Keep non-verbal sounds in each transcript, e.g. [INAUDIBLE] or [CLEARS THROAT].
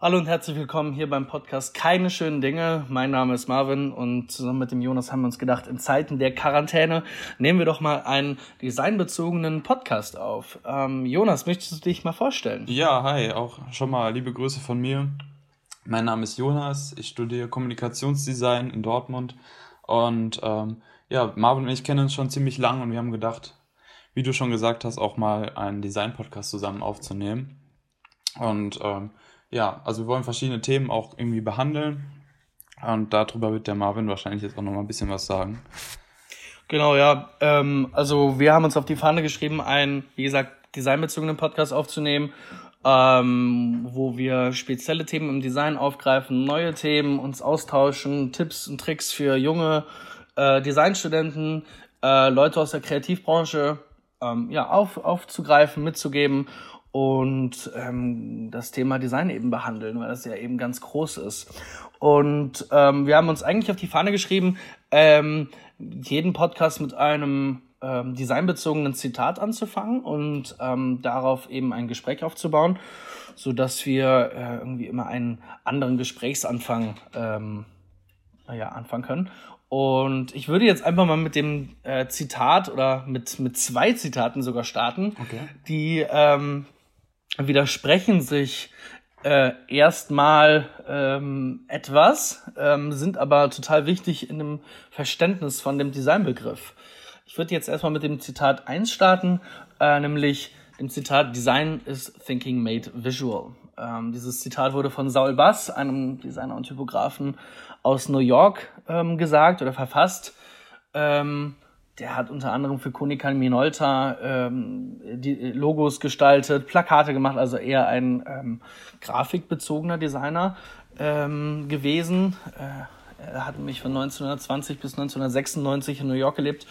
Hallo und herzlich willkommen hier beim Podcast Keine schönen Dinge. Mein Name ist Marvin und zusammen mit dem Jonas haben wir uns gedacht, in Zeiten der Quarantäne nehmen wir doch mal einen designbezogenen Podcast auf. Ähm, Jonas, möchtest du dich mal vorstellen? Ja, hi, auch schon mal liebe Grüße von mir. Mein Name ist Jonas, ich studiere Kommunikationsdesign in Dortmund und ähm, ja, Marvin und ich kennen uns schon ziemlich lang und wir haben gedacht, wie du schon gesagt hast, auch mal einen Design-Podcast zusammen aufzunehmen. Und ähm, ja, also wir wollen verschiedene Themen auch irgendwie behandeln. Und darüber wird der Marvin wahrscheinlich jetzt auch noch mal ein bisschen was sagen. Genau, ja. Ähm, also wir haben uns auf die Fahne geschrieben, einen, wie gesagt, designbezogenen Podcast aufzunehmen, ähm, wo wir spezielle Themen im Design aufgreifen, neue Themen, uns austauschen, Tipps und Tricks für junge äh, Designstudenten, äh, Leute aus der Kreativbranche ähm, ja, auf, aufzugreifen, mitzugeben und ähm, das Thema Design eben behandeln, weil das ja eben ganz groß ist. Und ähm, wir haben uns eigentlich auf die Fahne geschrieben, ähm, jeden Podcast mit einem ähm, designbezogenen Zitat anzufangen und ähm, darauf eben ein Gespräch aufzubauen, so dass wir äh, irgendwie immer einen anderen Gesprächsanfang ähm, ja, anfangen können. Und ich würde jetzt einfach mal mit dem äh, Zitat oder mit, mit zwei Zitaten sogar starten, okay. die ähm, widersprechen sich äh, erstmal ähm, etwas, ähm, sind aber total wichtig in dem Verständnis von dem Designbegriff. Ich würde jetzt erstmal mit dem Zitat 1 starten, äh, nämlich dem Zitat Design is thinking made visual. Ähm, dieses Zitat wurde von Saul Bass, einem Designer und Typografen aus New York, ähm, gesagt oder verfasst. Ähm, der hat unter anderem für Konica Minolta ähm, die Logos gestaltet, Plakate gemacht, also eher ein ähm, grafikbezogener Designer ähm, gewesen. Äh, er hat nämlich von 1920 bis 1996 in New York gelebt.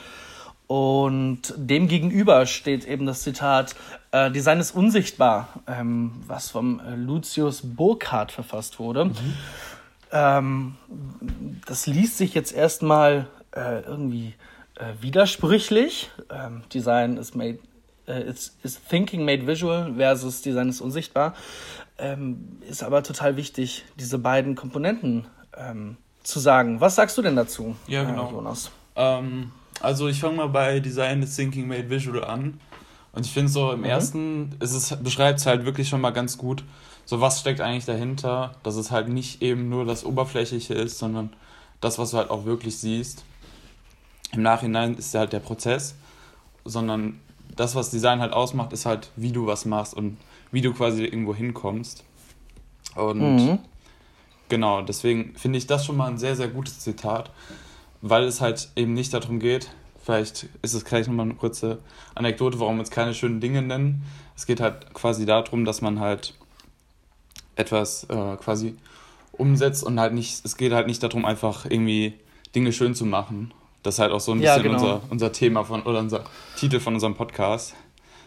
Und dem gegenüber steht eben das Zitat, äh, Design ist unsichtbar, ähm, was vom äh, Lucius Burkhardt verfasst wurde. Mhm. Ähm, das liest sich jetzt erstmal äh, irgendwie äh, widersprüchlich. Ähm, Design is made äh, is, is thinking made visual versus Design ist unsichtbar. Ähm, ist aber total wichtig, diese beiden Komponenten ähm, zu sagen. Was sagst du denn dazu, ja, genau. Äh, Jonas? Ähm, also ich fange mal bei Design is thinking made visual an. Und ich finde so im mhm. ersten ist es beschreibt es halt wirklich schon mal ganz gut, so was steckt eigentlich dahinter, dass es halt nicht eben nur das Oberflächliche ist, sondern das, was du halt auch wirklich siehst im Nachhinein ist halt der Prozess, sondern das, was Design halt ausmacht, ist halt, wie du was machst und wie du quasi irgendwo hinkommst. Und mhm. genau, deswegen finde ich das schon mal ein sehr, sehr gutes Zitat, weil es halt eben nicht darum geht, vielleicht ist es gleich nochmal eine kurze Anekdote, warum wir uns keine schönen Dinge nennen. Es geht halt quasi darum, dass man halt etwas äh, quasi umsetzt und halt nicht, es geht halt nicht darum, einfach irgendwie Dinge schön zu machen, das ist halt auch so ein bisschen ja, genau. unser, unser Thema von oder unser Titel von unserem Podcast.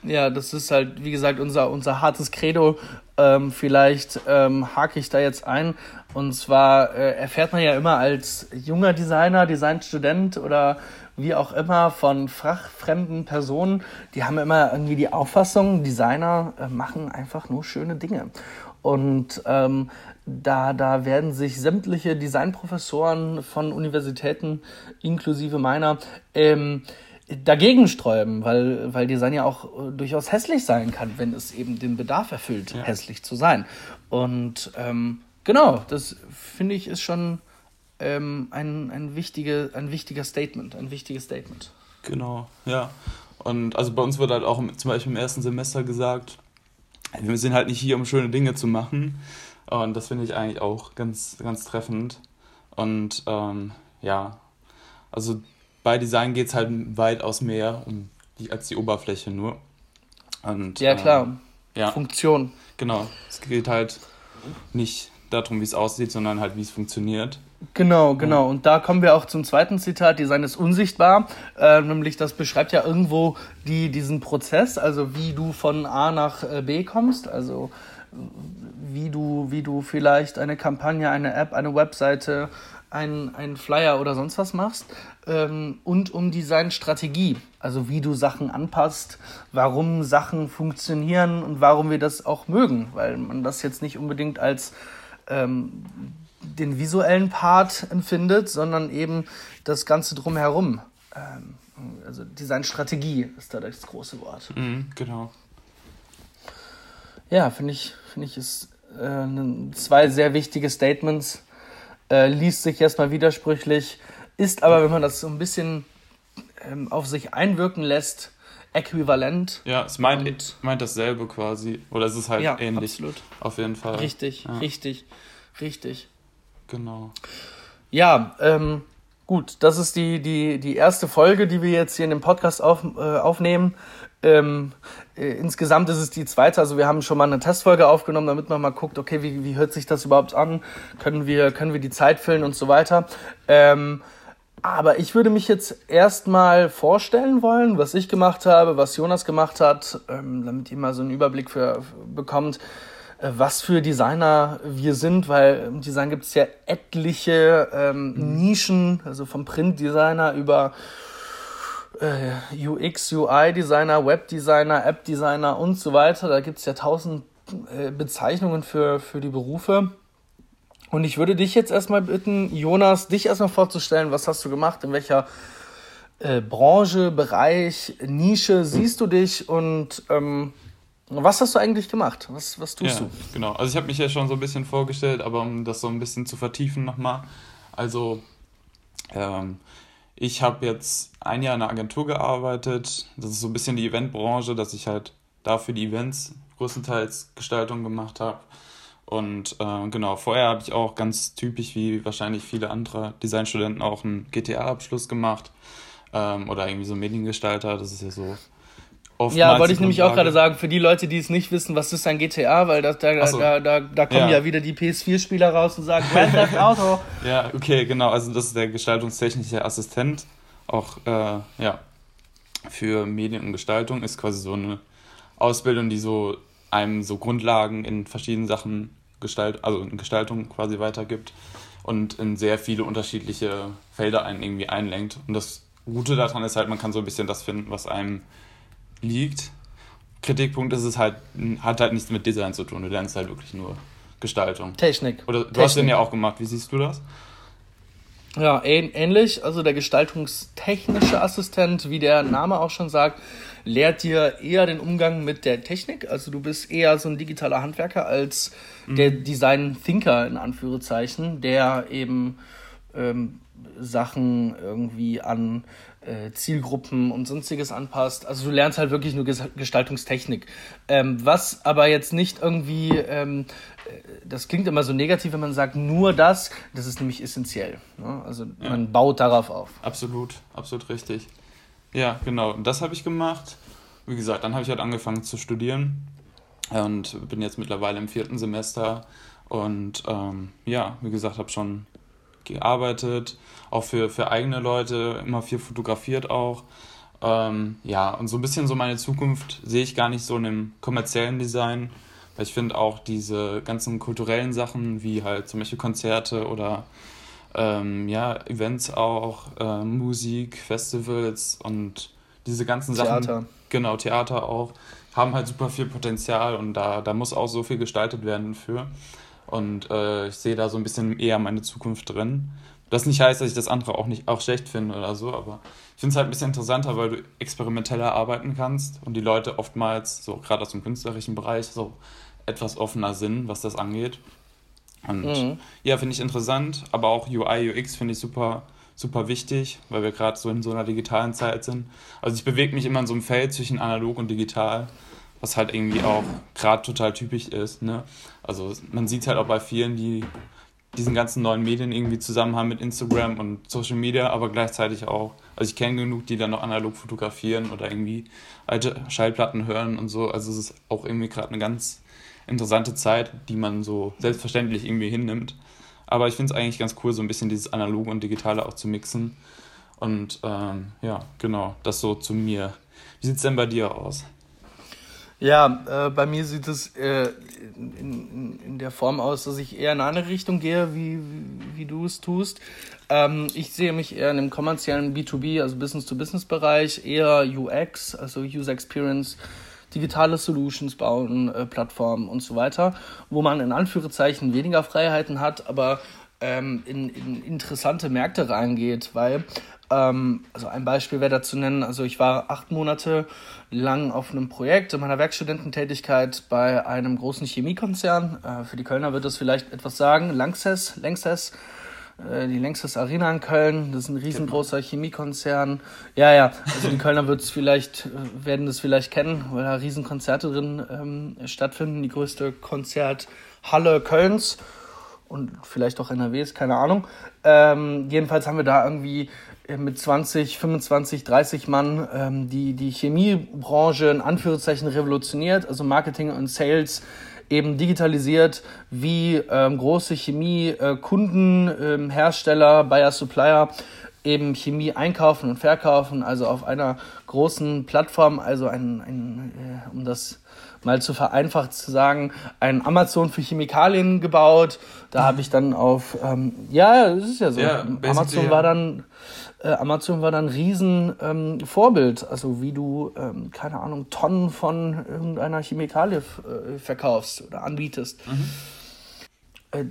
Ja, das ist halt, wie gesagt, unser, unser hartes Credo. Ähm, vielleicht ähm, hake ich da jetzt ein. Und zwar äh, erfährt man ja immer als junger Designer, Designstudent oder wie auch immer von fachfremden Personen, die haben immer irgendwie die Auffassung, Designer äh, machen einfach nur schöne Dinge. Und ähm, da, da werden sich sämtliche Designprofessoren von Universitäten, inklusive meiner, ähm, dagegen sträuben, weil, weil Design ja auch äh, durchaus hässlich sein kann, wenn es eben den Bedarf erfüllt, ja. hässlich zu sein. Und ähm, genau, das finde ich ist schon ähm, ein, ein, wichtige, ein wichtiger Statement, ein wichtiges Statement. Genau, ja. Und also bei uns wird halt auch zum Beispiel im ersten Semester gesagt, wir sind halt nicht hier, um schöne Dinge zu machen, und das finde ich eigentlich auch ganz, ganz treffend. Und ähm, ja, also bei Design geht es halt weitaus mehr um die, als die Oberfläche nur. Und, ja, klar. Ähm, ja. Funktion. Genau. Es geht halt nicht darum, wie es aussieht, sondern halt, wie es funktioniert. Genau, genau. Und da kommen wir auch zum zweiten Zitat, Design ist unsichtbar. Äh, nämlich das beschreibt ja irgendwo die, diesen Prozess, also wie du von A nach äh, B kommst. Also wie du, wie du vielleicht eine Kampagne, eine App, eine Webseite einen, Flyer oder sonst was machst ähm, und um Designstrategie, also wie du Sachen anpasst, warum Sachen funktionieren und warum wir das auch mögen, weil man das jetzt nicht unbedingt als ähm, den visuellen Part empfindet, sondern eben das Ganze drumherum. Ähm, also Designstrategie ist da das große Wort. Mhm, genau. Ja, finde ich, finde ich, ist äh, zwei sehr wichtige Statements. Äh, liest sich erstmal widersprüchlich, ist aber, wenn man das so ein bisschen ähm, auf sich einwirken lässt, äquivalent. Ja, es meint, meint dasselbe quasi. Oder es ist halt ja, ähnlich. Absolut. Auf jeden Fall. Richtig, ja. richtig, richtig. Genau. Ja, ähm, gut, das ist die, die, die erste Folge, die wir jetzt hier in dem Podcast auf, äh, aufnehmen. Ähm, äh, insgesamt ist es die zweite, also wir haben schon mal eine Testfolge aufgenommen, damit man mal guckt, okay, wie, wie hört sich das überhaupt an? Können wir, können wir die Zeit füllen und so weiter. Ähm, aber ich würde mich jetzt erstmal vorstellen wollen, was ich gemacht habe, was Jonas gemacht hat, ähm, damit ihr mal so einen Überblick für, bekommt, äh, was für Designer wir sind, weil im Design gibt es ja etliche ähm, Nischen, also vom Printdesigner über äh, UX, UI-Designer, Web-Designer, App-Designer und so weiter. Da gibt es ja tausend äh, Bezeichnungen für, für die Berufe. Und ich würde dich jetzt erstmal bitten, Jonas, dich erstmal vorzustellen. Was hast du gemacht? In welcher äh, Branche, Bereich, Nische siehst du dich? Und ähm, was hast du eigentlich gemacht? Was, was tust ja, du? Genau, also ich habe mich ja schon so ein bisschen vorgestellt, aber um das so ein bisschen zu vertiefen nochmal. Also ähm, ich habe jetzt ein Jahr in einer Agentur gearbeitet. Das ist so ein bisschen die Eventbranche, dass ich halt dafür die Events größtenteils Gestaltung gemacht habe. Und äh, genau, vorher habe ich auch ganz typisch wie wahrscheinlich viele andere Designstudenten auch einen GTA-Abschluss gemacht. Ähm, oder irgendwie so Mediengestalter, das ist ja so ja, wollte ich nämlich auch gerade sagen, für die Leute, die es nicht wissen, was ist ein GTA, weil das, da, so. da, da, da kommen ja, ja wieder die PS4-Spieler raus und sagen, Grand Theft Auto. [LAUGHS] ja, okay, genau, also das ist der gestaltungstechnische Assistent, auch äh, ja, für Medien und Gestaltung, ist quasi so eine Ausbildung, die so einem so Grundlagen in verschiedenen Sachen Gestalt, also in Gestaltung quasi weitergibt und in sehr viele unterschiedliche Felder einen irgendwie einlenkt. Und das Gute daran ist halt, man kann so ein bisschen das finden, was einem liegt. Kritikpunkt ist es halt, hat halt nichts mit Design zu tun. Du lernst halt wirklich nur Gestaltung. Technik. Oder du Technik. hast den ja auch gemacht. Wie siehst du das? Ja, ähnlich. Also der gestaltungstechnische Assistent, wie der Name auch schon sagt, lehrt dir eher den Umgang mit der Technik. Also du bist eher so ein digitaler Handwerker als mhm. der Design Thinker in Anführungszeichen, der eben ähm, Sachen irgendwie an äh, Zielgruppen und sonstiges anpasst. Also du lernst halt wirklich nur Gestaltungstechnik. Ähm, was aber jetzt nicht irgendwie, ähm, äh, das klingt immer so negativ, wenn man sagt, nur das, das ist nämlich essentiell. Ne? Also ja. man baut darauf auf. Absolut, absolut richtig. Ja, genau. Und das habe ich gemacht. Wie gesagt, dann habe ich halt angefangen zu studieren und bin jetzt mittlerweile im vierten Semester. Und ähm, ja, wie gesagt, habe schon gearbeitet, auch für, für eigene Leute, immer viel fotografiert auch. Ähm, ja, und so ein bisschen so meine Zukunft sehe ich gar nicht so in dem kommerziellen Design, weil ich finde auch diese ganzen kulturellen Sachen, wie halt zum Beispiel Konzerte oder ähm, ja, Events auch, äh, Musik, Festivals und diese ganzen Sachen. Theater. Genau, Theater auch, haben halt super viel Potenzial und da, da muss auch so viel gestaltet werden für. Und äh, ich sehe da so ein bisschen eher meine Zukunft drin. Das nicht heißt, dass ich das andere auch nicht auch schlecht finde oder so, aber ich finde es halt ein bisschen interessanter, weil du experimenteller arbeiten kannst und die Leute oftmals, so gerade aus dem künstlerischen Bereich, so etwas offener sind, was das angeht. Und mhm. ja, finde ich interessant, aber auch UI, UX finde ich super, super wichtig, weil wir gerade so in so einer digitalen Zeit sind. Also ich bewege mich immer in so einem Feld zwischen analog und digital was halt irgendwie auch gerade total typisch ist. Ne? Also man sieht halt auch bei vielen, die diesen ganzen neuen Medien irgendwie zusammen haben mit Instagram und Social Media, aber gleichzeitig auch, also ich kenne genug, die dann noch analog fotografieren oder irgendwie alte Schallplatten hören und so. Also es ist auch irgendwie gerade eine ganz interessante Zeit, die man so selbstverständlich irgendwie hinnimmt. Aber ich finde es eigentlich ganz cool, so ein bisschen dieses Analoge und Digitale auch zu mixen. Und ähm, ja, genau, das so zu mir. Wie sieht es denn bei dir aus? Ja, äh, bei mir sieht es äh, in, in, in, der Form aus, dass ich eher in eine Richtung gehe wie, wie du es tust. Ähm, ich sehe mich eher in dem kommerziellen B2B, also Business-to-Business-Bereich, eher UX, also User Experience, digitale Solutions bauen, äh, Plattformen und so weiter, wo man in Anführungszeichen weniger Freiheiten hat, aber ähm, in, in interessante Märkte reingeht, weil ähm, also ein Beispiel wäre dazu nennen, also ich war acht Monate lang auf einem Projekt in meiner Werkstudententätigkeit bei einem großen Chemiekonzern. Äh, für die Kölner wird das vielleicht etwas sagen. Lanxess, Lanxess, äh, die Lanxess Arena in Köln, das ist ein riesengroßer Chemiekonzern. Ja, ja, also die Kölner wird's vielleicht, äh, werden das vielleicht kennen, weil da Riesenkonzerte drin ähm, stattfinden. Die größte Konzerthalle Kölns und vielleicht auch NRWs, keine Ahnung. Ähm, jedenfalls haben wir da irgendwie mit 20, 25, 30 Mann ähm, die, die Chemiebranche in Anführungszeichen revolutioniert, also Marketing und Sales eben digitalisiert, wie ähm, große Chemiekunden, äh, ähm, Hersteller, Buyer, Supplier eben Chemie einkaufen und verkaufen, also auf einer großen Plattform, also ein, ein äh, um das mal zu vereinfacht zu sagen, ein Amazon für Chemikalien gebaut. Da habe ich dann auf, ähm, ja, das ist ja so. Ja, Amazon war dann äh, Amazon war dann ein riesen ähm, Vorbild, also wie du, ähm, keine Ahnung, Tonnen von irgendeiner Chemikalie äh, verkaufst oder anbietest. Mhm. Äh,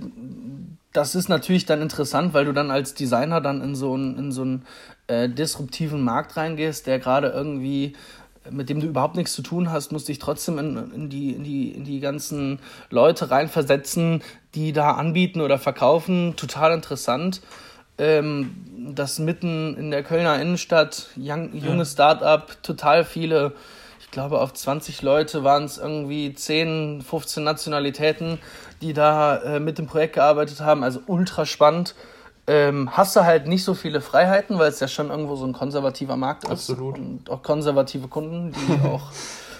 das ist natürlich dann interessant, weil du dann als Designer dann in so einen, in so einen äh, disruptiven Markt reingehst, der gerade irgendwie mit dem du überhaupt nichts zu tun hast, musst dich trotzdem in, in, die, in, die, in die ganzen Leute reinversetzen, die da anbieten oder verkaufen. Total interessant ähm, das mitten in der Kölner Innenstadt, young, junges. Start-up, total viele, ich glaube auf 20 Leute waren es irgendwie 10, 15 Nationalitäten, die da äh, mit dem Projekt gearbeitet haben, also ultra spannend. Ähm, hast du halt nicht so viele Freiheiten, weil es ja schon irgendwo so ein konservativer Markt ist. Absolut. Und auch konservative Kunden, die [LAUGHS] auch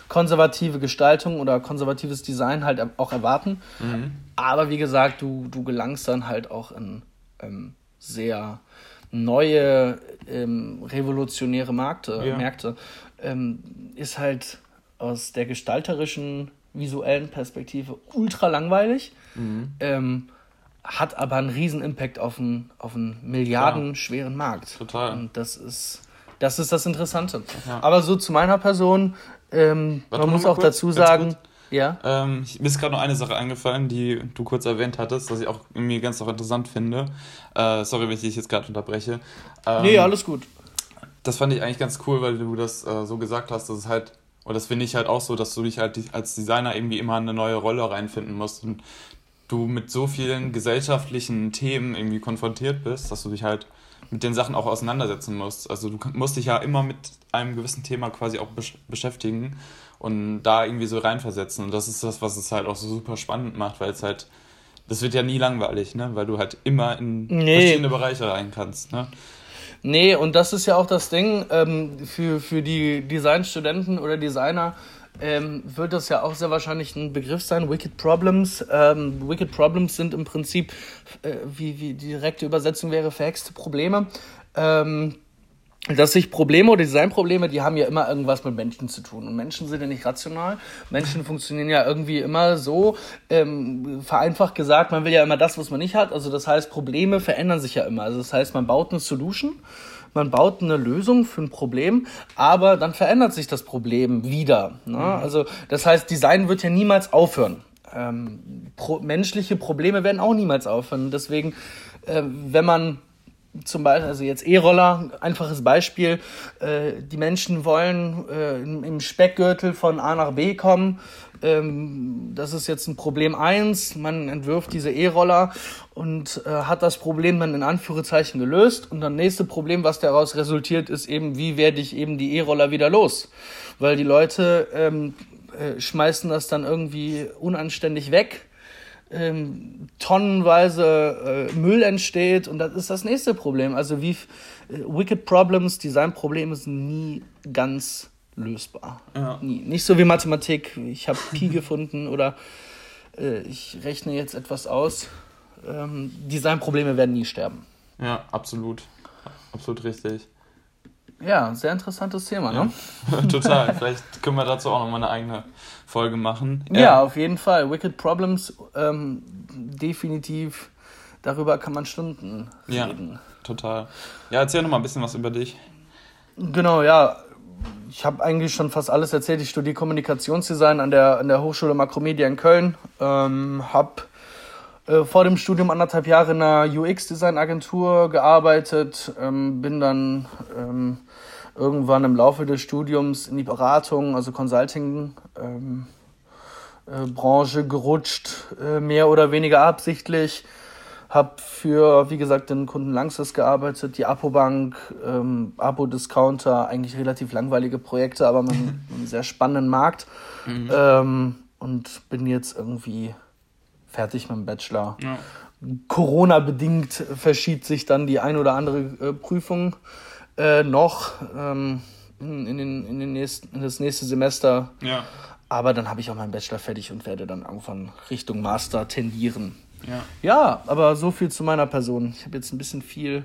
konservative Gestaltung oder konservatives Design halt auch erwarten. Mhm. Aber wie gesagt, du, du gelangst dann halt auch in ähm, sehr neue, ähm, revolutionäre Märkte, ja. Märkte ähm, ist halt aus der gestalterischen, visuellen Perspektive ultra langweilig, mhm. ähm, hat aber einen riesen Impact auf einen, auf einen milliardenschweren Markt. Total. Und das ist das, ist das Interessante. Ja. Aber so zu meiner Person, ähm, man muss auch kurz, dazu sagen, ja. Ähm, mir ist gerade noch eine Sache eingefallen, die du kurz erwähnt hattest, was ich auch irgendwie ganz auch interessant finde. Äh, sorry, wenn ich dich jetzt gerade unterbreche. Ähm, nee, alles gut. Das fand ich eigentlich ganz cool, weil du das äh, so gesagt hast, dass es halt, und das finde ich halt auch so, dass du dich halt als Designer irgendwie immer eine neue Rolle reinfinden musst und du mit so vielen gesellschaftlichen Themen irgendwie konfrontiert bist, dass du dich halt mit den Sachen auch auseinandersetzen musst. Also du musst dich ja immer mit einem gewissen Thema quasi auch besch beschäftigen und da irgendwie so reinversetzen. Und das ist das, was es halt auch so super spannend macht, weil es halt, das wird ja nie langweilig, ne? Weil du halt immer in nee. verschiedene Bereiche rein kannst, ne? Nee, und das ist ja auch das Ding, ähm, für, für die Designstudenten oder Designer ähm, wird das ja auch sehr wahrscheinlich ein Begriff sein, Wicked Problems. Ähm, Wicked Problems sind im Prinzip, äh, wie, wie die direkte Übersetzung wäre, verhexte Probleme. Ähm, dass sich Probleme oder Designprobleme, die haben ja immer irgendwas mit Menschen zu tun. Und Menschen sind ja nicht rational. Menschen funktionieren ja irgendwie immer so, ähm, vereinfacht gesagt, man will ja immer das, was man nicht hat. Also das heißt, Probleme verändern sich ja immer. Also das heißt, man baut eine Solution, man baut eine Lösung für ein Problem, aber dann verändert sich das Problem wieder. Ne? Mhm. Also das heißt, Design wird ja niemals aufhören. Ähm, pro menschliche Probleme werden auch niemals aufhören. Deswegen, äh, wenn man zum Beispiel, also jetzt E-Roller, einfaches Beispiel, äh, die Menschen wollen äh, im, Speckgürtel von A nach B kommen. Ähm, das ist jetzt ein Problem eins. Man entwirft diese E-Roller und äh, hat das Problem dann in Anführungszeichen gelöst. Und dann nächste Problem, was daraus resultiert, ist eben, wie werde ich eben die E-Roller wieder los? Weil die Leute ähm, äh, schmeißen das dann irgendwie unanständig weg ähm, tonnenweise äh, Müll entsteht und das ist das nächste Problem. Also wie äh, Wicked Problems, Designprobleme sind nie ganz lösbar. Ja. Nie. Nicht so wie Mathematik, ich habe Pi [LAUGHS] gefunden oder äh, ich rechne jetzt etwas aus. Ähm, Designprobleme werden nie sterben. Ja, absolut. Absolut richtig. Ja, sehr interessantes Thema, ne? Ja, [LAUGHS] total. Vielleicht können wir dazu auch noch mal eine eigene Folge machen. Ja, ja auf jeden Fall. Wicked Problems, ähm, definitiv darüber kann man Stunden reden. Ja, total. Ja, erzähl noch mal ein bisschen was über dich. Genau, ja. Ich habe eigentlich schon fast alles erzählt. Ich studiere Kommunikationsdesign an der, an der Hochschule Makromedia in Köln. Ähm, habe äh, vor dem Studium anderthalb Jahre in einer UX-Design-Agentur gearbeitet. Ähm, bin dann ähm, irgendwann im Laufe des Studiums in die Beratung, also Consulting, ähm, äh, Branche gerutscht, äh, mehr oder weniger absichtlich. Hab für, wie gesagt, den Kunden Langsys gearbeitet, die Apobank, ähm, Abo-Discounter, eigentlich relativ langweilige Projekte, aber mit [LAUGHS] einem, sehr spannenden Markt. Mhm. Ähm, und bin jetzt irgendwie fertig mit dem Bachelor. Ja. Corona-bedingt verschiebt sich dann die ein oder andere äh, Prüfung äh, noch ähm, in, den, in, den nächsten, in das nächste Semester. Ja. Aber dann habe ich auch meinen Bachelor fertig und werde dann irgendwann Richtung Master tendieren. Ja. Ja, aber so viel zu meiner Person. Ich habe jetzt ein bisschen viel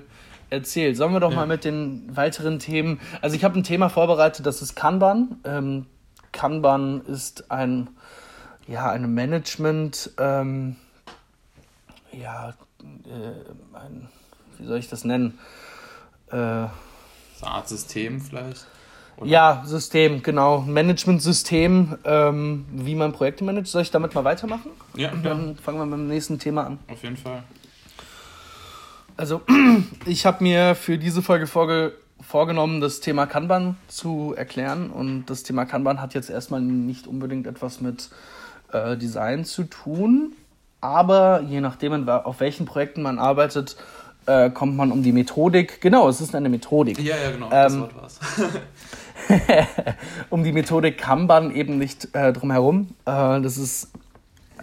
erzählt. Sollen wir doch ja. mal mit den weiteren Themen. Also ich habe ein Thema vorbereitet, das ist Kanban. Ähm, Kanban ist ein, ja, eine Management, ähm, ja, äh, ein, wie soll ich das nennen? Äh, so eine Art System vielleicht? Oder? Ja, System, genau. Management-System, ähm, wie man Projekte managt. Soll ich damit mal weitermachen? Ja. Und dann ja. fangen wir mit dem nächsten Thema an. Auf jeden Fall. Also, [CLEARS THROAT] ich habe mir für diese Folge vorge vorgenommen, das Thema Kanban zu erklären. Und das Thema Kanban hat jetzt erstmal nicht unbedingt etwas mit äh, Design zu tun. Aber je nachdem, auf welchen Projekten man arbeitet, äh, kommt man um die Methodik. Genau, es ist eine Methodik. Ja, ja, genau. Ähm, das Wort war's. [LAUGHS] um die Methodik Kanban eben nicht äh, drum herum. Äh, das ist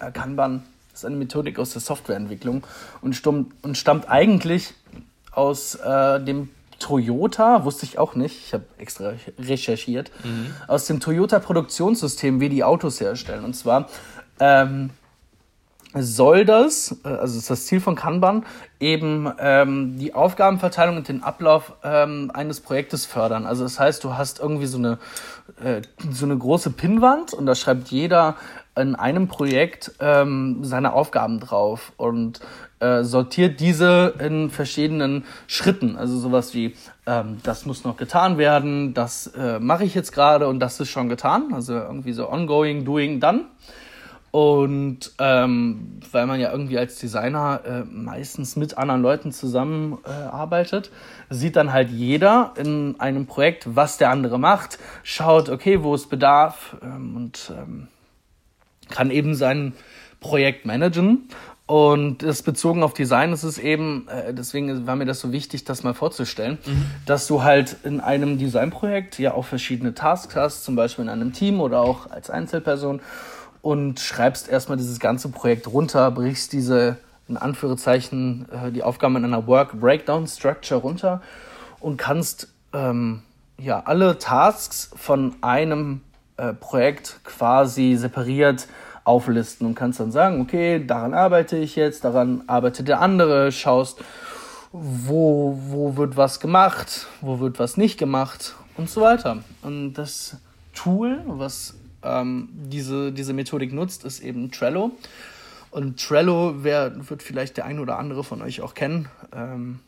äh, Kanban ist eine Methodik aus der Softwareentwicklung und, stumm, und stammt eigentlich aus äh, dem Toyota, wusste ich auch nicht, ich habe extra recherchiert, mhm. aus dem Toyota Produktionssystem, wie die Autos herstellen. Und zwar ähm, soll das, äh, also ist das Ziel von Kanban, eben ähm, die Aufgabenverteilung und den Ablauf ähm, eines Projektes fördern. Also das heißt, du hast irgendwie so eine, äh, so eine große Pinnwand und da schreibt jeder in einem Projekt ähm, seine Aufgaben drauf und äh, sortiert diese in verschiedenen Schritten. Also sowas wie, ähm, das muss noch getan werden, das äh, mache ich jetzt gerade und das ist schon getan. Also irgendwie so ongoing, doing, done. Und ähm, weil man ja irgendwie als Designer äh, meistens mit anderen Leuten zusammenarbeitet, äh, sieht dann halt jeder in einem Projekt, was der andere macht, schaut, okay, wo es bedarf ähm, und ähm, kann eben sein Projekt managen. Und das bezogen auf Design ist es eben, äh, deswegen war mir das so wichtig, das mal vorzustellen, mhm. dass du halt in einem Designprojekt ja auch verschiedene Tasks hast, zum Beispiel in einem Team oder auch als Einzelperson und schreibst erstmal dieses ganze Projekt runter, brichst diese, in Anführungszeichen, äh, die Aufgaben in einer Work Breakdown Structure runter und kannst ähm, ja alle Tasks von einem äh, Projekt quasi separiert auflisten und kannst dann sagen, okay, daran arbeite ich jetzt, daran arbeitet der andere, schaust, wo, wo wird was gemacht, wo wird was nicht gemacht und so weiter. Und das Tool, was ähm, diese, diese Methodik nutzt, ist eben Trello. Und Trello wer, wird vielleicht der ein oder andere von euch auch kennen. Ähm,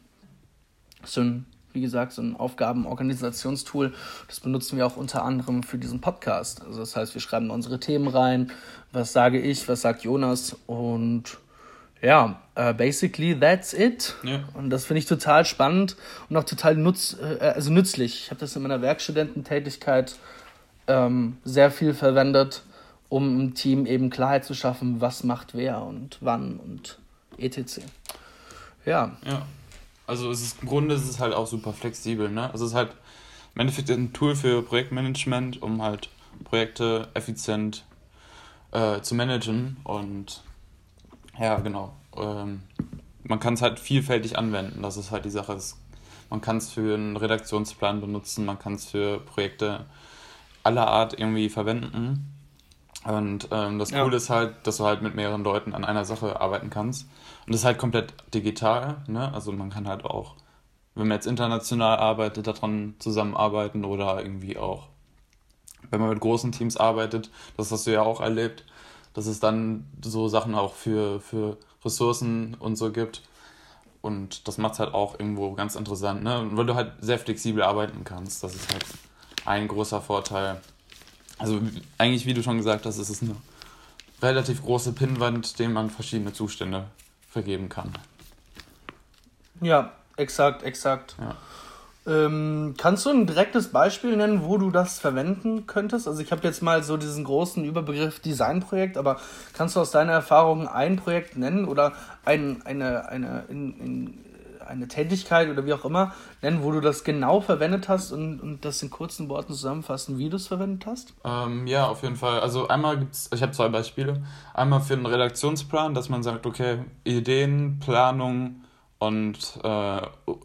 so ein, wie gesagt, so ein Aufgabenorganisationstool. Das benutzen wir auch unter anderem für diesen Podcast. Also das heißt, wir schreiben unsere Themen rein. Was sage ich, was sagt Jonas? Und ja, uh, basically that's it. Ja. Und das finde ich total spannend und auch total nutz, äh, also nützlich. Ich habe das in meiner Werkstudententätigkeit ähm, sehr viel verwendet, um im Team eben Klarheit zu schaffen, was macht wer und wann und etc. Ja. Ja. Also es ist, im Grunde ist es halt auch super flexibel, ne? Also es ist halt im Endeffekt ein Tool für Projektmanagement, um halt Projekte effizient äh, zu managen und ja, genau. Ähm, man kann es halt vielfältig anwenden, das ist halt die Sache. Man kann es für einen Redaktionsplan benutzen, man kann es für Projekte aller Art irgendwie verwenden. Und ähm, das ja. Coole ist halt, dass du halt mit mehreren Leuten an einer Sache arbeiten kannst. Und das ist halt komplett digital. Ne? Also man kann halt auch, wenn man jetzt international arbeitet, daran zusammenarbeiten oder irgendwie auch, wenn man mit großen Teams arbeitet, das hast du ja auch erlebt, dass es dann so Sachen auch für, für Ressourcen und so gibt. Und das macht es halt auch irgendwo ganz interessant, ne? weil du halt sehr flexibel arbeiten kannst. Das ist halt ein großer Vorteil. Also eigentlich, wie du schon gesagt hast, ist es eine relativ große Pinnwand, dem man verschiedene Zustände vergeben kann. Ja, exakt, exakt. Ja. Ähm, kannst du ein direktes Beispiel nennen, wo du das verwenden könntest? Also ich habe jetzt mal so diesen großen Überbegriff Designprojekt, aber kannst du aus deiner Erfahrung ein Projekt nennen oder ein, eine, eine, in, in, eine Tätigkeit oder wie auch immer nennen, wo du das genau verwendet hast und, und das in kurzen Worten zusammenfassen, wie du es verwendet hast? Ähm, ja, auf jeden Fall. Also einmal gibt es, ich habe zwei Beispiele. Einmal für einen Redaktionsplan, dass man sagt, okay, Ideen, Planung, und äh,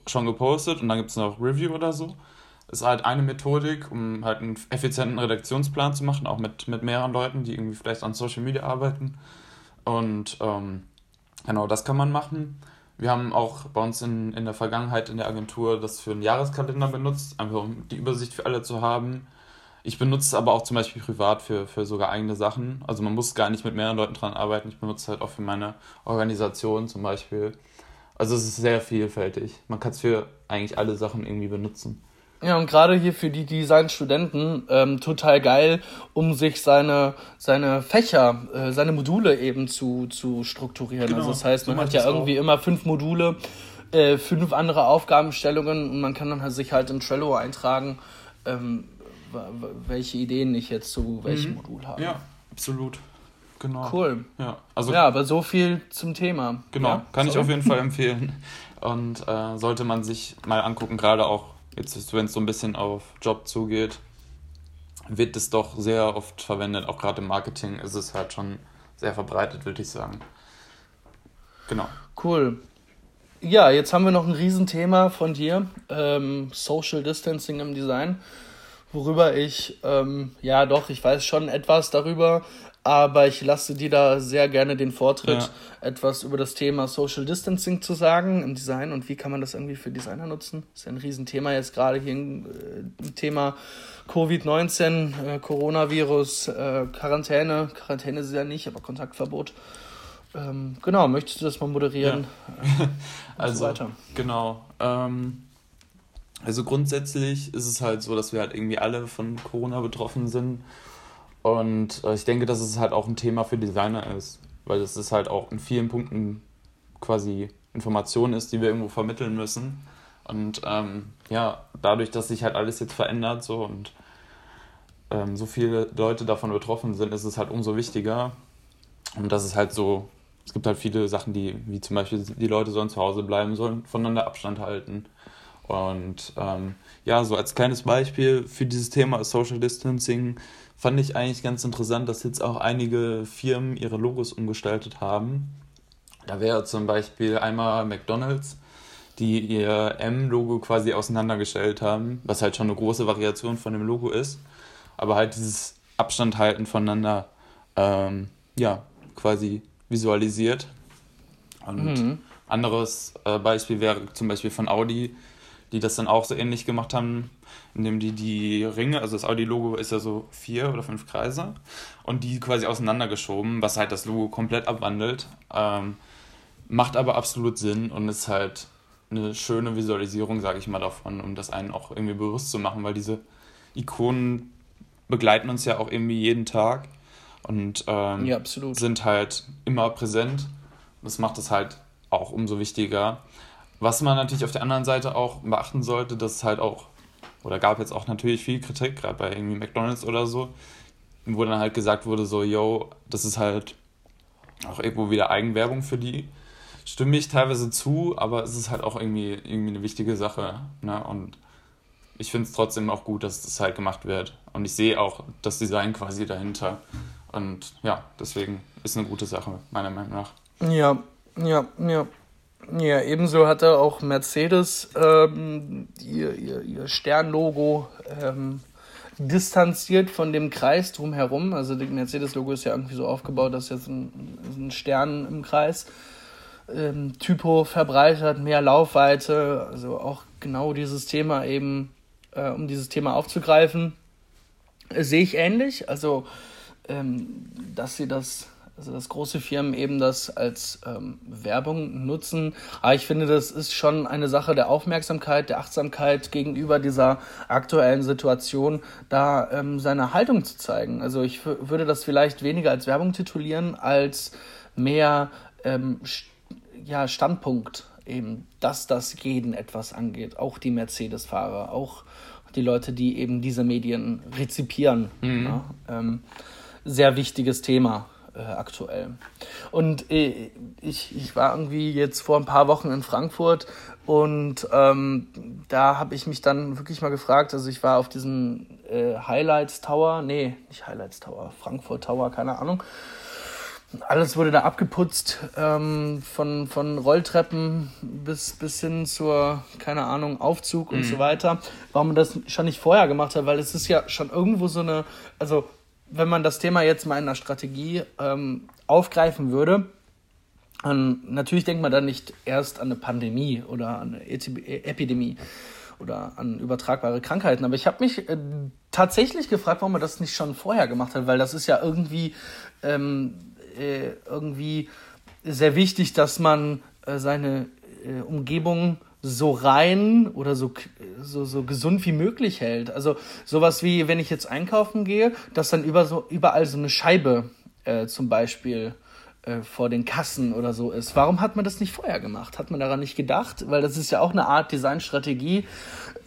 schon gepostet und dann gibt es noch Review oder so. Ist halt eine Methodik, um halt einen effizienten Redaktionsplan zu machen, auch mit, mit mehreren Leuten, die irgendwie vielleicht an Social Media arbeiten. Und ähm, genau, das kann man machen. Wir haben auch bei uns in, in der Vergangenheit in der Agentur das für einen Jahreskalender benutzt, einfach um die Übersicht für alle zu haben. Ich benutze es aber auch zum Beispiel privat für, für sogar eigene Sachen. Also man muss gar nicht mit mehreren Leuten dran arbeiten. Ich benutze es halt auch für meine Organisation zum Beispiel. Also es ist sehr vielfältig. Man kann es für eigentlich alle Sachen irgendwie benutzen. Ja, und gerade hier für die Designstudenten ähm, total geil, um sich seine, seine Fächer, äh, seine Module eben zu, zu strukturieren. Genau. Also das heißt, man so hat ja irgendwie auch. immer fünf Module, äh, fünf andere Aufgabenstellungen und man kann dann halt sich halt in Trello eintragen, ähm, welche Ideen ich jetzt zu welchem mhm. Modul habe. Ja, absolut. Genau. Cool. Ja, also, ja, aber so viel zum Thema. Genau, ja, kann sorry. ich auf jeden Fall empfehlen. Und äh, sollte man sich mal angucken, gerade auch jetzt, wenn es so ein bisschen auf Job zugeht, wird es doch sehr oft verwendet. Auch gerade im Marketing ist es halt schon sehr verbreitet, würde ich sagen. Genau. Cool. Ja, jetzt haben wir noch ein Riesenthema von dir, ähm, Social Distancing im Design, worüber ich, ähm, ja doch, ich weiß schon etwas darüber, aber ich lasse dir da sehr gerne den Vortritt, ja. etwas über das Thema Social Distancing zu sagen im Design und wie kann man das irgendwie für Designer nutzen. Das ist ja ein Riesenthema jetzt gerade hier im äh, Thema Covid-19, äh, Coronavirus, äh, Quarantäne. Quarantäne ist ja nicht, aber Kontaktverbot. Ähm, genau, möchtest du das mal moderieren? Ja. [LAUGHS] also, weiter. genau. Ähm, also grundsätzlich ist es halt so, dass wir halt irgendwie alle von Corona betroffen sind und äh, ich denke, dass es halt auch ein Thema für Designer ist, weil es ist halt auch in vielen Punkten quasi Information ist, die wir irgendwo vermitteln müssen. Und ähm, ja, dadurch, dass sich halt alles jetzt verändert so und ähm, so viele Leute davon betroffen sind, ist es halt umso wichtiger. Und das ist halt so, es gibt halt viele Sachen, die, wie zum Beispiel, die Leute sollen zu Hause bleiben, sollen voneinander Abstand halten. Und ähm, ja, so als kleines Beispiel für dieses Thema Social Distancing fand ich eigentlich ganz interessant, dass jetzt auch einige Firmen ihre Logos umgestaltet haben. Da wäre zum Beispiel einmal McDonald's, die ihr M-Logo quasi auseinandergestellt haben, was halt schon eine große Variation von dem Logo ist. Aber halt dieses Abstand halten voneinander, ähm, ja, quasi visualisiert. Und mhm. anderes äh, Beispiel wäre zum Beispiel von Audi, die das dann auch so ähnlich gemacht haben, indem die die Ringe, also das Audi-Logo ist ja so vier oder fünf Kreise, und die quasi auseinandergeschoben, was halt das Logo komplett abwandelt. Ähm, macht aber absolut Sinn und ist halt eine schöne Visualisierung, sage ich mal, davon, um das einen auch irgendwie bewusst zu machen, weil diese Ikonen begleiten uns ja auch irgendwie jeden Tag und ähm, ja, sind halt immer präsent. Das macht es halt auch umso wichtiger. Was man natürlich auf der anderen Seite auch beachten sollte, dass es halt auch, oder gab jetzt auch natürlich viel Kritik, gerade bei irgendwie McDonalds oder so, wo dann halt gesagt wurde, so, yo, das ist halt auch irgendwo wieder Eigenwerbung für die. Stimme ich teilweise zu, aber es ist halt auch irgendwie, irgendwie eine wichtige Sache. Ne? Und ich finde es trotzdem auch gut, dass das halt gemacht wird. Und ich sehe auch das Design quasi dahinter. Und ja, deswegen ist eine gute Sache, meiner Meinung nach. Ja, ja, ja. Ja, ebenso hatte auch Mercedes ähm, ihr, ihr, ihr Sternlogo ähm, distanziert von dem Kreis drumherum. Also das Mercedes-Logo ist ja irgendwie so aufgebaut, dass jetzt ein, ein Stern im Kreis ähm, Typo verbreitert, mehr Laufweite. Also auch genau dieses Thema eben, äh, um dieses Thema aufzugreifen, äh, sehe ich ähnlich. Also, ähm, dass sie das Also dass große Firmen eben das als ähm, Werbung nutzen. Aber ich finde, das ist schon eine Sache der Aufmerksamkeit, der Achtsamkeit gegenüber dieser aktuellen Situation, da ähm, seine Haltung zu zeigen. Also ich würde das vielleicht weniger als Werbung titulieren, als mehr ähm, ja, Standpunkt eben, dass das jeden etwas angeht. Auch die Mercedes-Fahrer, auch die Leute, die eben diese Medien rezipieren. Mhm. Ja, ähm, sehr wichtiges Thema äh, aktuell. Und äh, ich, ich war irgendwie jetzt vor ein paar Wochen in Frankfurt und ähm, da habe ich mich dann wirklich mal gefragt, also ich war auf diesem äh, Highlights Tower, nee, nicht Highlights Tower, Frankfurt Tower, keine Ahnung. Alles wurde da abgeputzt, ähm, von, von Rolltreppen bis, bis hin zur, keine Ahnung, Aufzug und mhm. so weiter. Warum man das schon nicht vorher gemacht hat, weil es ist ja schon irgendwo so eine, also wenn man das Thema jetzt mal in der Strategie ähm, aufgreifen würde, ähm, natürlich denkt man dann nicht erst an eine Pandemie oder an eine Epidemie oder an übertragbare Krankheiten. Aber ich habe mich äh, tatsächlich gefragt, warum man das nicht schon vorher gemacht hat, weil das ist ja irgendwie, ähm, äh, irgendwie sehr wichtig, dass man äh, seine äh, Umgebung so rein oder so, so, so gesund wie möglich hält. Also sowas wie, wenn ich jetzt einkaufen gehe, dass dann über so, überall so eine Scheibe äh, zum Beispiel äh, vor den Kassen oder so ist. Warum hat man das nicht vorher gemacht? Hat man daran nicht gedacht? Weil das ist ja auch eine Art Designstrategie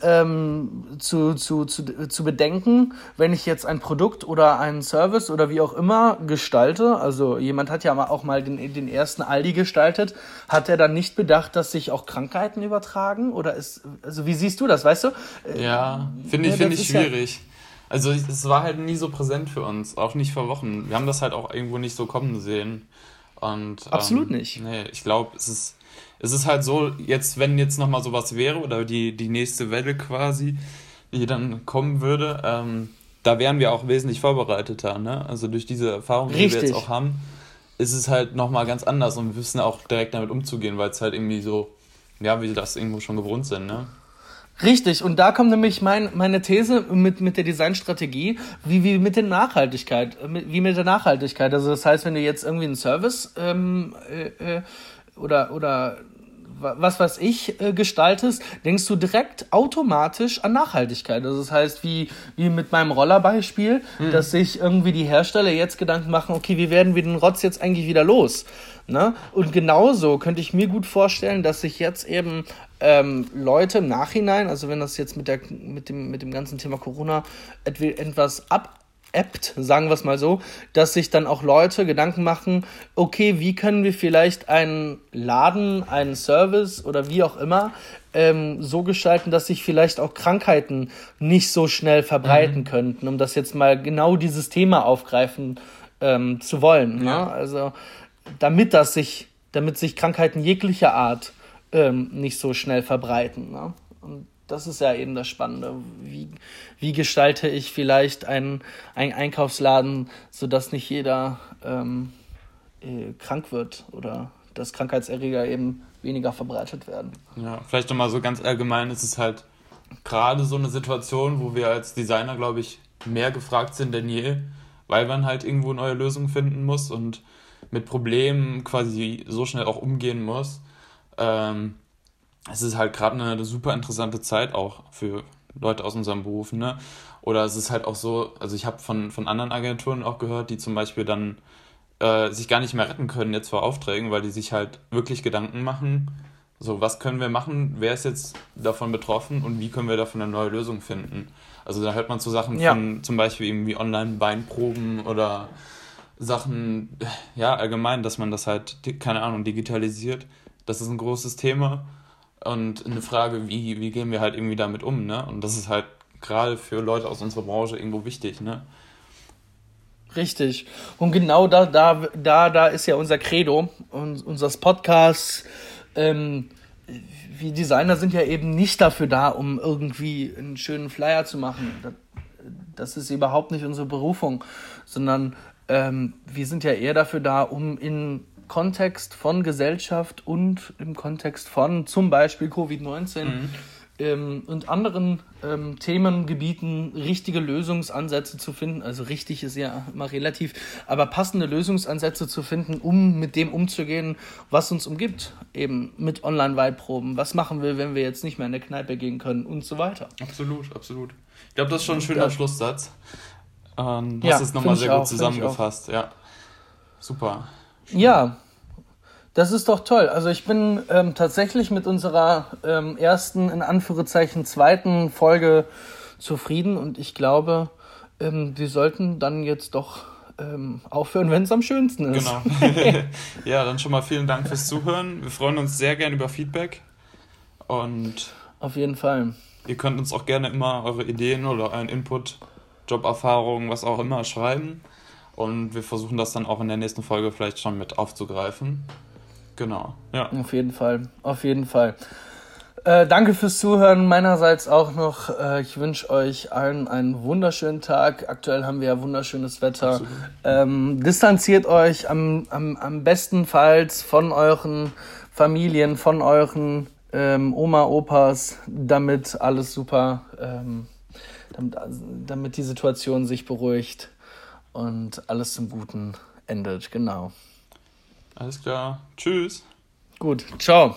ähm, zu, zu, zu, zu bedenken, wenn ich jetzt ein Produkt oder einen Service oder wie auch immer gestalte. Also jemand hat ja auch mal den, den ersten Aldi gestaltet. Hat er dann nicht bedacht, dass sich auch Krankheiten übertragen? Oder ist, also wie siehst du das, weißt du? Ja, finde ich, ja, finde ich schwierig. Ja also es war halt nie so präsent für uns, auch nicht vor Wochen. Wir haben das halt auch irgendwo nicht so kommen sehen. Und, Absolut ähm, nicht. Nee, ich glaube, es ist, es ist halt so, jetzt, wenn jetzt nochmal sowas wäre oder die, die nächste Welle quasi, die dann kommen würde, ähm, da wären wir auch wesentlich vorbereiteter. Ne? Also durch diese Erfahrung, die wir jetzt auch haben, ist es halt nochmal ganz anders und wir wissen auch direkt damit umzugehen, weil es halt irgendwie so, ja, wie wir das irgendwo schon gewohnt sind. Ne? Richtig, und da kommt nämlich mein, meine These mit, mit der Designstrategie, wie, wie mit der Nachhaltigkeit, wie mit der Nachhaltigkeit. Also das heißt, wenn du jetzt irgendwie einen Service ähm, äh, äh oder, oder was weiß ich äh, gestaltest, denkst du direkt automatisch an Nachhaltigkeit. Also das heißt, wie, wie mit meinem Rollerbeispiel, mhm. dass sich irgendwie die Hersteller jetzt Gedanken machen, okay, wie werden wir den Rotz jetzt eigentlich wieder los? Ne? Und genauso könnte ich mir gut vorstellen, dass sich jetzt eben ähm, Leute im Nachhinein, also wenn das jetzt mit, der, mit, dem, mit dem ganzen Thema Corona etwas ab appt, sagen wir es mal so, dass sich dann auch Leute Gedanken machen, okay, wie können wir vielleicht einen Laden, einen Service oder wie auch immer ähm, so gestalten, dass sich vielleicht auch Krankheiten nicht so schnell verbreiten mhm. könnten, um das jetzt mal genau dieses Thema aufgreifen ähm, zu wollen. Ne? Ja. Ne? Also damit das sich, damit sich Krankheiten jeglicher Art ähm, nicht so schnell verbreiten. Ne? Und das ist ja eben das Spannende. Wie, wie gestalte ich vielleicht einen, einen Einkaufsladen, sodass nicht jeder ähm, äh, krank wird oder dass Krankheitserreger eben weniger verbreitet werden. Ja, vielleicht nochmal so ganz allgemein ist es halt gerade so eine Situation, wo wir als Designer, glaube ich, mehr gefragt sind denn je, weil man halt irgendwo neue Lösungen finden muss und mit Problemen quasi so schnell auch umgehen muss. Ähm, es ist halt gerade eine, eine, super interessante Zeit auch für Leute aus unserem Beruf, ne? Oder es ist halt auch so, also ich habe von, von anderen Agenturen auch gehört, die zum Beispiel dann äh, sich gar nicht mehr retten können jetzt vor Aufträgen, weil die sich halt wirklich Gedanken machen, so was können wir machen, wer ist jetzt davon betroffen und wie können wir davon eine neue Lösung finden. Also da hört man zu Sachen ja. von zum Beispiel irgendwie Online-Beinproben oder Sachen, ja, allgemein, dass man das halt, keine Ahnung, digitalisiert. Das ist ein großes Thema und eine Frage, wie, wie gehen wir halt irgendwie damit um, ne? Und das ist halt gerade für Leute aus unserer Branche irgendwo wichtig, ne? Richtig. Und genau da, da, da, da ist ja unser Credo und unser Podcast. Ähm, wir Designer sind ja eben nicht dafür da, um irgendwie einen schönen Flyer zu machen. Das ist überhaupt nicht unsere Berufung, sondern ähm, wir sind ja eher dafür da, um in Kontext von Gesellschaft und im Kontext von zum Beispiel Covid-19 mhm. ähm, und anderen ähm, Themengebieten richtige Lösungsansätze zu finden. Also richtig ist ja immer relativ, aber passende Lösungsansätze zu finden, um mit dem umzugehen, was uns umgibt. Eben mit Online-Weitproben. Was machen wir, wenn wir jetzt nicht mehr in der Kneipe gehen können und so weiter. Absolut, absolut. Ich glaube, das ist schon ein schöner ja. Schlusssatz. Ähm, du ja, hast es nochmal sehr gut auch, zusammengefasst. Ja, super. Ja, das ist doch toll. Also ich bin ähm, tatsächlich mit unserer ähm, ersten, in Anführungszeichen, zweiten Folge zufrieden und ich glaube, ähm, wir sollten dann jetzt doch ähm, aufhören, wenn es am schönsten ist. Genau. [LAUGHS] ja, dann schon mal vielen Dank fürs Zuhören. Wir freuen uns sehr gern über Feedback und auf jeden Fall. Ihr könnt uns auch gerne immer eure Ideen oder euren Input, Joberfahrungen, was auch immer schreiben. Und wir versuchen das dann auch in der nächsten Folge vielleicht schon mit aufzugreifen. Genau, ja. Auf jeden Fall, auf jeden Fall. Äh, danke fürs Zuhören. Meinerseits auch noch. Äh, ich wünsche euch allen einen wunderschönen Tag. Aktuell haben wir ja wunderschönes Wetter. Ähm, distanziert euch am, am, am bestenfalls von euren Familien, von euren ähm, Oma, Opas, damit alles super, ähm, damit, damit die Situation sich beruhigt und alles zum Guten endet. Genau. Alles klar. Tschüss. Gut. Ciao.